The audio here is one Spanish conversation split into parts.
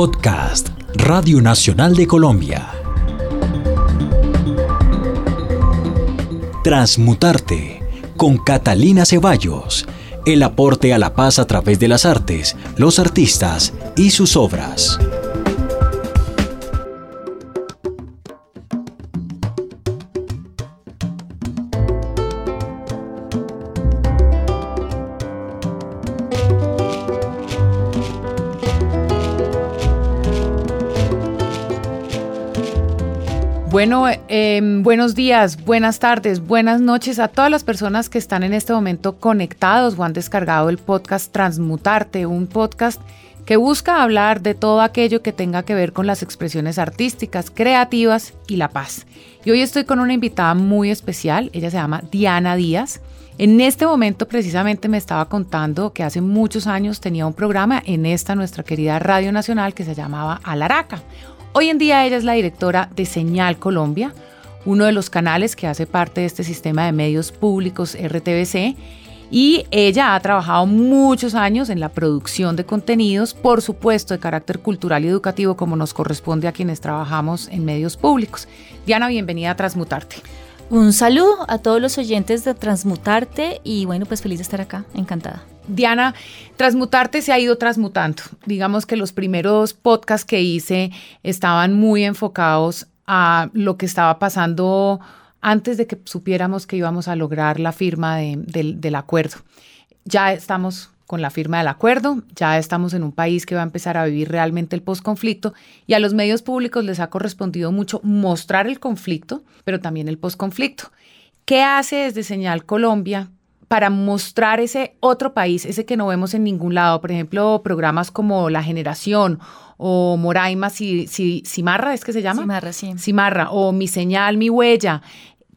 Podcast Radio Nacional de Colombia. Transmutarte con Catalina Ceballos. El aporte a la paz a través de las artes, los artistas y sus obras. Bueno, em, buenos días, buenas tardes, buenas noches a todas las personas que están en este momento conectados o han descargado el podcast Transmutarte, un podcast que busca hablar de todo aquello que tenga que ver con las expresiones artísticas, creativas y la paz. Y hoy estoy con una invitada muy especial, ella se llama Diana Díaz. En este momento precisamente me estaba contando que hace muchos años tenía un programa en esta nuestra querida Radio Nacional que se llamaba Alaraca Hoy en día ella es la directora de Señal Colombia, uno de los canales que hace parte de este sistema de medios públicos RTBC. Y ella ha trabajado muchos años en la producción de contenidos, por supuesto de carácter cultural y educativo, como nos corresponde a quienes trabajamos en medios públicos. Diana, bienvenida a Transmutarte. Un saludo a todos los oyentes de Transmutarte y bueno, pues feliz de estar acá, encantada. Diana, Transmutarte se ha ido transmutando. Digamos que los primeros podcasts que hice estaban muy enfocados a lo que estaba pasando antes de que supiéramos que íbamos a lograr la firma del acuerdo. Ya estamos con la firma del acuerdo, ya estamos en un país que va a empezar a vivir realmente el posconflicto y a los medios públicos les ha correspondido mucho mostrar el conflicto, pero también el posconflicto. ¿Qué hace desde Señal Colombia para mostrar ese otro país, ese que no vemos en ningún lado. Por ejemplo, programas como La Generación o Moraima si, si, Simarra, ¿es que se llama? Simarra, sí. Simarra o Mi Señal, Mi Huella.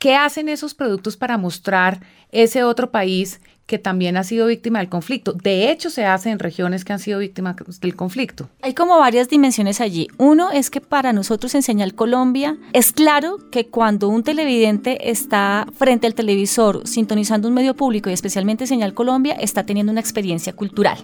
¿Qué hacen esos productos para mostrar ese otro país que también ha sido víctima del conflicto. De hecho, se hace en regiones que han sido víctimas del conflicto. Hay como varias dimensiones allí. Uno es que para nosotros en Señal Colombia es claro que cuando un televidente está frente al televisor sintonizando un medio público y especialmente Señal Colombia, está teniendo una experiencia cultural.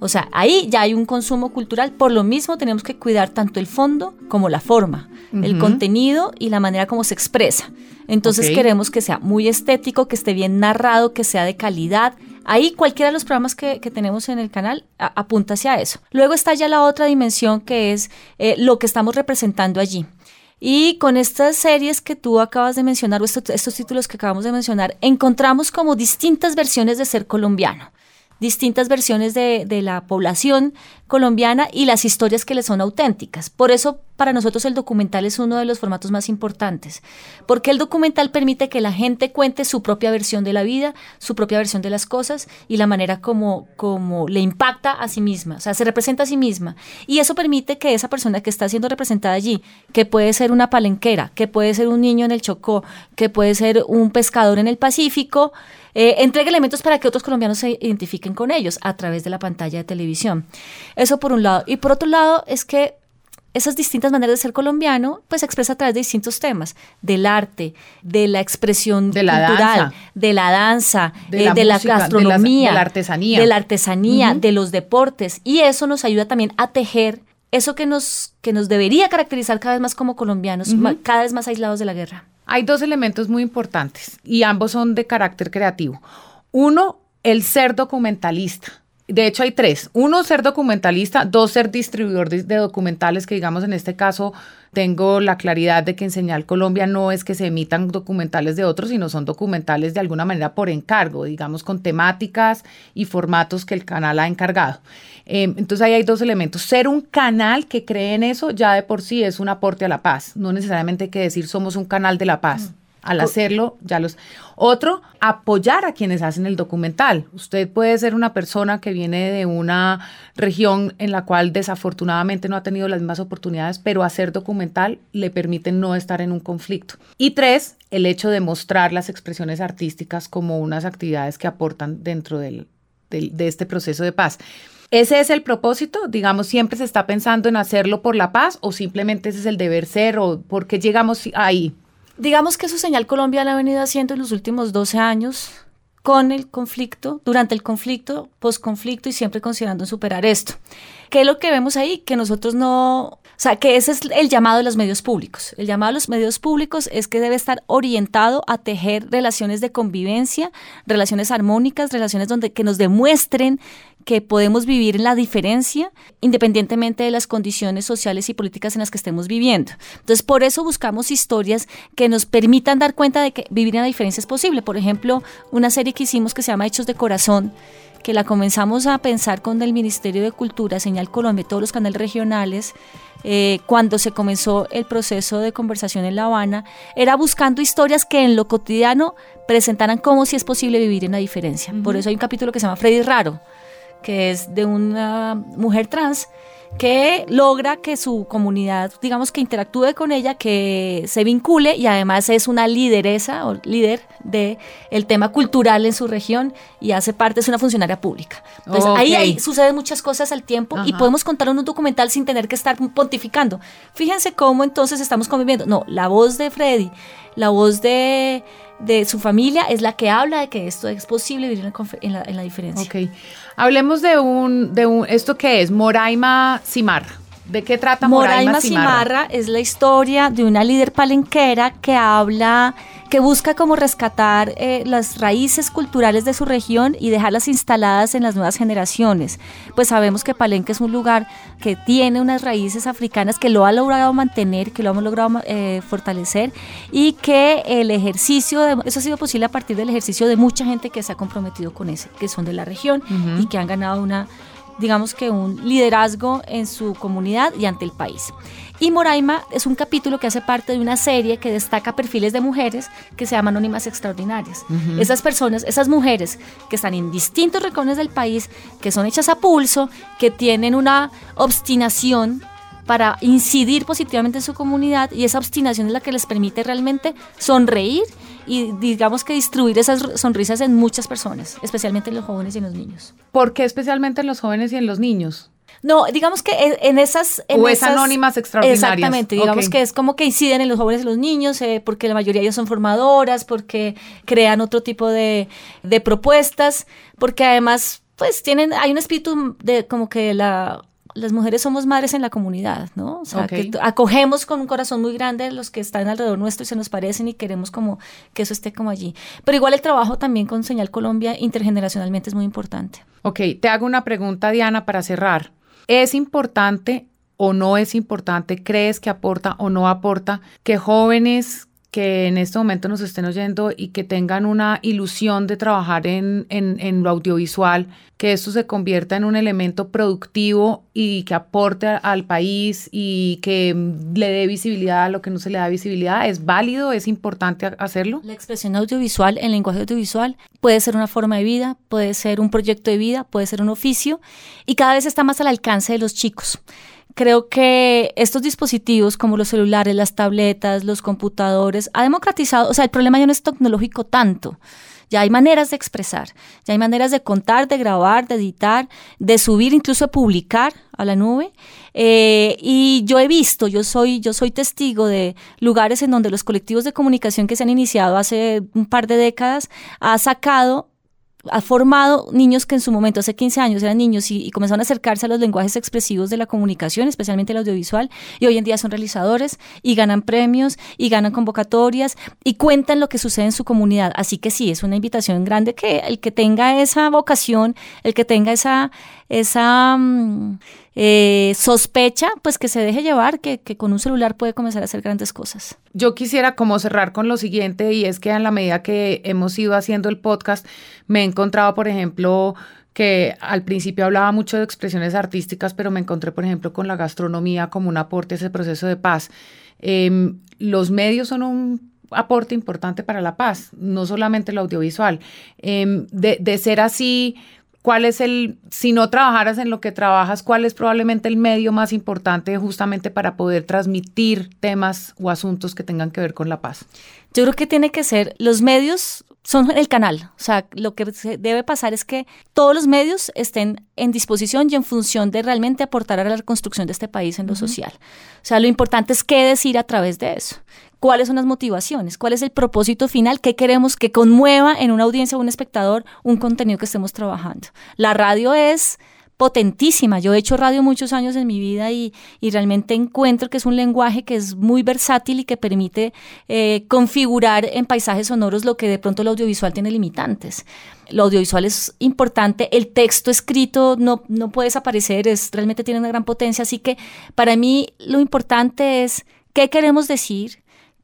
O sea, ahí ya hay un consumo cultural, por lo mismo tenemos que cuidar tanto el fondo como la forma, el contenido y la manera como se expresa. Entonces queremos que sea muy estético, que esté bien narrado, que sea de calidad. Ahí cualquiera de los programas que, tenemos en el canal apunta hacia eso. Luego está ya la otra dimensión que es eh, lo que estamos representando allí. Y con estas series que tú acabas de mencionar, o estos, estos, títulos que acabamos de mencionar, encontramos como distintas versiones de ser colombiano distintas versiones de, la población colombiana y las historias que le son auténticas. Por eso para nosotros el documental es uno de los formatos más importantes, porque el documental permite que la gente cuente su propia versión de la vida, su propia versión de las cosas y la manera como, como le impacta a sí misma, o sea, se representa a sí misma. Y eso permite que esa persona que está siendo representada allí, que puede ser una palenquera, que puede ser un niño en el Chocó, que puede ser un pescador en el Pacífico, eh, entregue elementos para que otros colombianos se identifiquen con ellos a través de la pantalla de televisión. Eso por un lado. Y por otro lado es que esas distintas maneras de ser colombiano, pues se expresa a través de distintos temas, del arte, de la expresión de la cultural, danza, de la danza, de, la, eh, gastronomía, de, la artesanía, de la artesanía, de los deportes, y eso nos ayuda también a tejer eso que nos, que nos debería caracterizar cada vez más como colombianos, cada vez más aislados de la guerra. Hay dos elementos muy importantes y ambos son de carácter creativo. Uno, el ser documentalista. De hecho, hay tres. Uno, ser documentalista. Dos, ser distribuidor de, documentales, que digamos en este caso tengo la claridad de que en Señal Colombia no es que se emitan documentales de otros, sino son documentales de alguna manera por encargo, digamos con temáticas y formatos que el canal ha encargado. Em, entonces ahí hay dos elementos. Ser un canal que cree en eso ya de por sí es un aporte a la paz. No necesariamente hay que decir somos un canal de la paz. Mm. Al hacerlo, ya los... Otro, apoyar a quienes hacen el documental. Usted puede ser una persona que viene de una región en la cual desafortunadamente no ha tenido las mismas oportunidades, pero hacer documental le permite no estar en un conflicto. Y tres, el hecho de mostrar las expresiones artísticas como unas actividades que aportan dentro del, de este proceso de paz. ¿Ese es el propósito? Digamos, siempre se está pensando en hacerlo por la paz o simplemente ese es el deber ser o por qué llegamos ahí. Digamos que eso Señal Colombia lo ha venido haciendo en los últimos 12 años con el conflicto, durante el conflicto, posconflicto y siempre considerando superar esto. ¿Qué es lo que vemos ahí? Que nosotros no, o sea, que ese es el llamado de los medios públicos. El llamado de los medios públicos es que debe estar orientado a tejer relaciones de convivencia, relaciones armónicas, relaciones donde que nos demuestren que podemos vivir en la diferencia independientemente de las condiciones sociales y políticas en las que estemos viviendo. Entonces, por eso buscamos historias que nos permitan dar cuenta de que vivir en la diferencia es posible. Por ejemplo, una serie que hicimos que se llama Hechos de Corazón, que la comenzamos a pensar con el Ministerio de Cultura, Señal Colombia, todos los canales regionales, eh, cuando se comenzó el proceso de conversación en La Habana, era buscando historias que en lo cotidiano presentaran cómo si es posible vivir en la diferencia. Por eso hay un capítulo que se llama Freddy Raro, que es de una mujer trans que logra que su comunidad, digamos que interactúe con ella, que se vincule y además es una lideresa o líder de el tema cultural en su región y hace parte, es una funcionaria pública. Entonces ahí, suceden muchas cosas al tiempo y podemos contar un documental sin tener que estar pontificando. Fíjense cómo entonces estamos conviviendo. No, la voz de Freddy, la voz de, de su familia es la que habla de que esto es posible vivir en la, en la, diferencia. Ok. Hablemos de un, de un, ¿esto qué es? Moraima Cimarra. ¿De qué trata Moraima, Cimarra? es la historia de una líder palenquera que habla, que busca como rescatar eh, las raíces culturales de su región y dejarlas instaladas en las nuevas generaciones. Pues sabemos que Palenque es un lugar que tiene unas raíces africanas que lo ha logrado mantener, que lo hemos logrado eh, fortalecer y que el ejercicio, de, eso ha sido posible a partir del ejercicio de mucha gente que se ha comprometido con ese, que son de la región y que han ganado una digamos que un liderazgo en su comunidad y ante el país. Y Moraima es un capítulo que hace parte de una serie que destaca perfiles de mujeres que se llaman Anónimas Extraordinarias. Esas personas, esas mujeres que están en distintos rincones del país, que son hechas a pulso, que tienen una obstinación para incidir positivamente en su comunidad y esa obstinación es la que les permite realmente sonreír y digamos que distribuir esas sonrisas en muchas personas, especialmente en los jóvenes y en los niños. ¿Por qué especialmente en los jóvenes y en los niños? No, digamos que en esas... En o es anónimas extraordinarias. Exactamente, digamos que es como que inciden en los jóvenes y los niños, eh, porque la mayoría de ellos son formadoras, porque crean otro tipo de, de propuestas, porque además pues tienen, hay un espíritu de como que la las mujeres somos madres en la comunidad, ¿no? O sea, que acogemos con un corazón muy grande los que están alrededor nuestro y se nos parecen y queremos como que eso esté como allí. Pero igual el trabajo también con Señal Colombia intergeneracionalmente es muy importante. Ok, te hago una pregunta, Diana, para cerrar. ¿Es importante o no es importante, crees que aporta o no aporta que jóvenes que en este momento nos estén oyendo y que tengan una ilusión de trabajar en, en, lo audiovisual, que esto se convierta en un elemento productivo y que aporte al país y que le dé visibilidad a lo que no se le da visibilidad. ¿Es válido? ¿Es importante hacerlo? La expresión audiovisual, el lenguaje audiovisual, puede ser una forma de vida, puede ser un proyecto de vida, puede ser un oficio y cada vez está más al alcance de los chicos creo que estos dispositivos como los celulares, las tabletas, los computadores, ha democratizado, o sea, el problema ya no es tecnológico tanto. Ya hay maneras de expresar, ya hay maneras de contar, de grabar, de editar, de subir, incluso de publicar a la nube. Eh, y yo he visto, yo soy, yo soy testigo de lugares en donde los colectivos de comunicación que se han iniciado hace un par de décadas ha sacado ha formado niños que en su momento, hace 15 años, eran niños y, comenzaron a acercarse a los lenguajes expresivos de la comunicación, especialmente el audiovisual, y hoy en día son realizadores y ganan premios y ganan convocatorias y cuentan lo que sucede en su comunidad. Así que sí, es una invitación grande que el que tenga esa vocación, el que tenga esa, esa mm, eh, sospecha, pues que se deje llevar, que, que, con un celular puede comenzar a hacer grandes cosas. Yo quisiera como cerrar con lo siguiente y es que en la medida que hemos ido haciendo el podcast, me he encontrado, por ejemplo, que al principio hablaba mucho de expresiones artísticas, pero me encontré, por ejemplo, con la gastronomía como un aporte a ese proceso de paz. Em, los medios son un aporte importante para la paz, no solamente el audiovisual. Em, de ser así, ¿Cuál es el, si no trabajaras en lo que trabajas, cuál es probablemente el medio más importante justamente para poder transmitir temas o asuntos que tengan que ver con la paz? Yo creo que tiene que ser, los medios son el canal, o sea, lo que debe pasar es que todos los medios estén en disposición y en función de realmente aportar a la reconstrucción de este país en lo social. O sea, lo importante es qué decir a través de eso cuáles son las motivaciones, cuál es el propósito final, qué queremos que conmueva en una audiencia o un espectador un contenido que estemos trabajando. La radio es potentísima. Yo he hecho radio muchos años en mi vida y, realmente encuentro que es un lenguaje que es muy versátil y que permite eh, configurar en paisajes sonoros lo que de pronto el audiovisual tiene limitantes. Lo audiovisual es importante, el texto escrito no, no puede desaparecer, es, realmente tiene una gran potencia, así que para mí lo importante es qué queremos decir,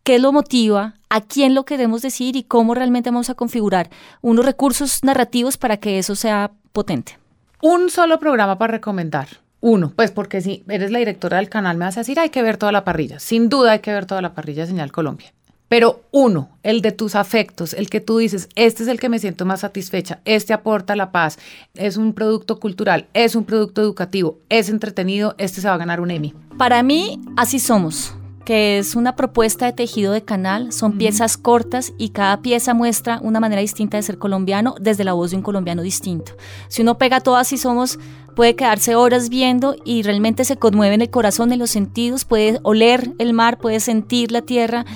qué lo motiva, a quién lo queremos decir y cómo realmente vamos a configurar unos recursos narrativos para que eso sea potente. Un solo programa para recomendar. Uno, pues porque si eres la directora del canal me vas a decir hay que ver toda la parrilla. Sin duda hay que ver toda la parrilla de Señal Colombia. Pero uno, el de tus afectos, el que tú dices, este es el que me siento más satisfecha, este aporta la paz, es un producto cultural, es un producto educativo, es entretenido, este se va a ganar un Emmy. Para mí, así somos que es una propuesta de tejido de canal, son piezas cortas y cada pieza muestra una manera distinta de ser colombiano desde la voz de un colombiano distinto. Si uno pega todas y somos, puede quedarse horas viendo y realmente se conmueve en el corazón, en los sentidos, puede oler el mar, puede sentir la tierra,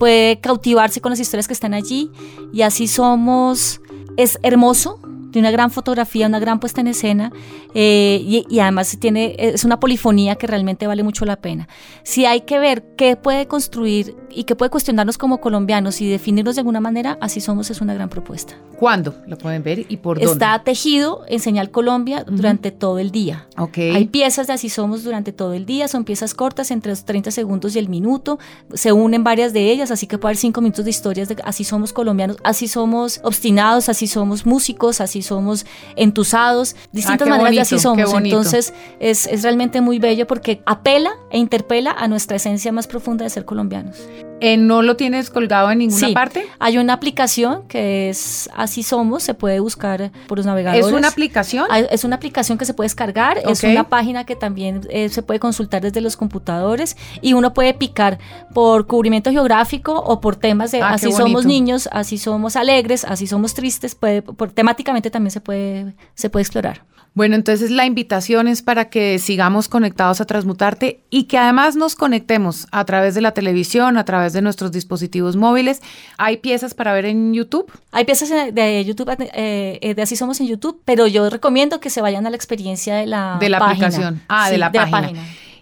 puede cautivarse con las historias que están allí y así somos. Es hermoso, de una gran fotografía, una gran puesta en escena eh, y, además tiene, es una polifonía que realmente vale mucho la pena. Si hay que ver qué puede construir y qué puede cuestionarnos como colombianos y definirnos de alguna manera, así somos, es una gran propuesta. ¿Cuándo lo pueden ver y por dónde? Está tejido en Señal Colombia durante todo el día. Okay. Hay piezas de Así Somos durante todo el día, son piezas cortas entre los 30 segundos y el minuto, se unen varias de ellas, así que puede haber cinco minutos de historias de Así Somos colombianos, así somos obstinados, así somos músicos, así somos entusados, distintas ah, maneras de Así Somos. Entonces es, es realmente muy bello porque apela e interpela a nuestra esencia más profunda de ser colombianos. Eh, ¿No lo tienes colgado en ninguna parte? Hay una aplicación que es Así Somos, se puede buscar por los navegadores. ¿Es una aplicación? Es una aplicación que se puede descargar, es una página que también eh, se puede consultar desde los computadores y uno puede picar por cubrimiento geográfico o por temas de ah, así somos niños, así somos alegres, así somos tristes, puede, por, temáticamente también se puede, se puede explorar. Bueno, entonces la invitación es para que sigamos conectados a Transmutarte y que además nos conectemos a través de la televisión, a través de nuestros dispositivos móviles. ¿Hay piezas para ver en YouTube? Hay piezas de YouTube, eh, eh, de Así Somos en YouTube, pero yo recomiendo que se vayan a la experiencia de la De la aplicación. Ah, de, la, página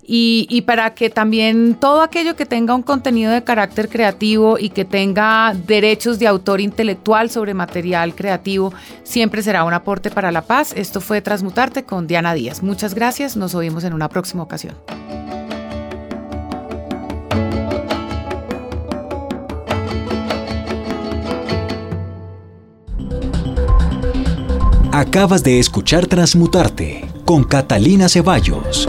y, para que también todo aquello que tenga un contenido de carácter creativo y que tenga derechos de autor intelectual sobre material creativo, siempre será un aporte para la paz. Esto fue Transmutarte con Diana Díaz. Muchas gracias, nos oímos en una próxima ocasión. Acabas de escuchar Transmutarte con Catalina Ceballos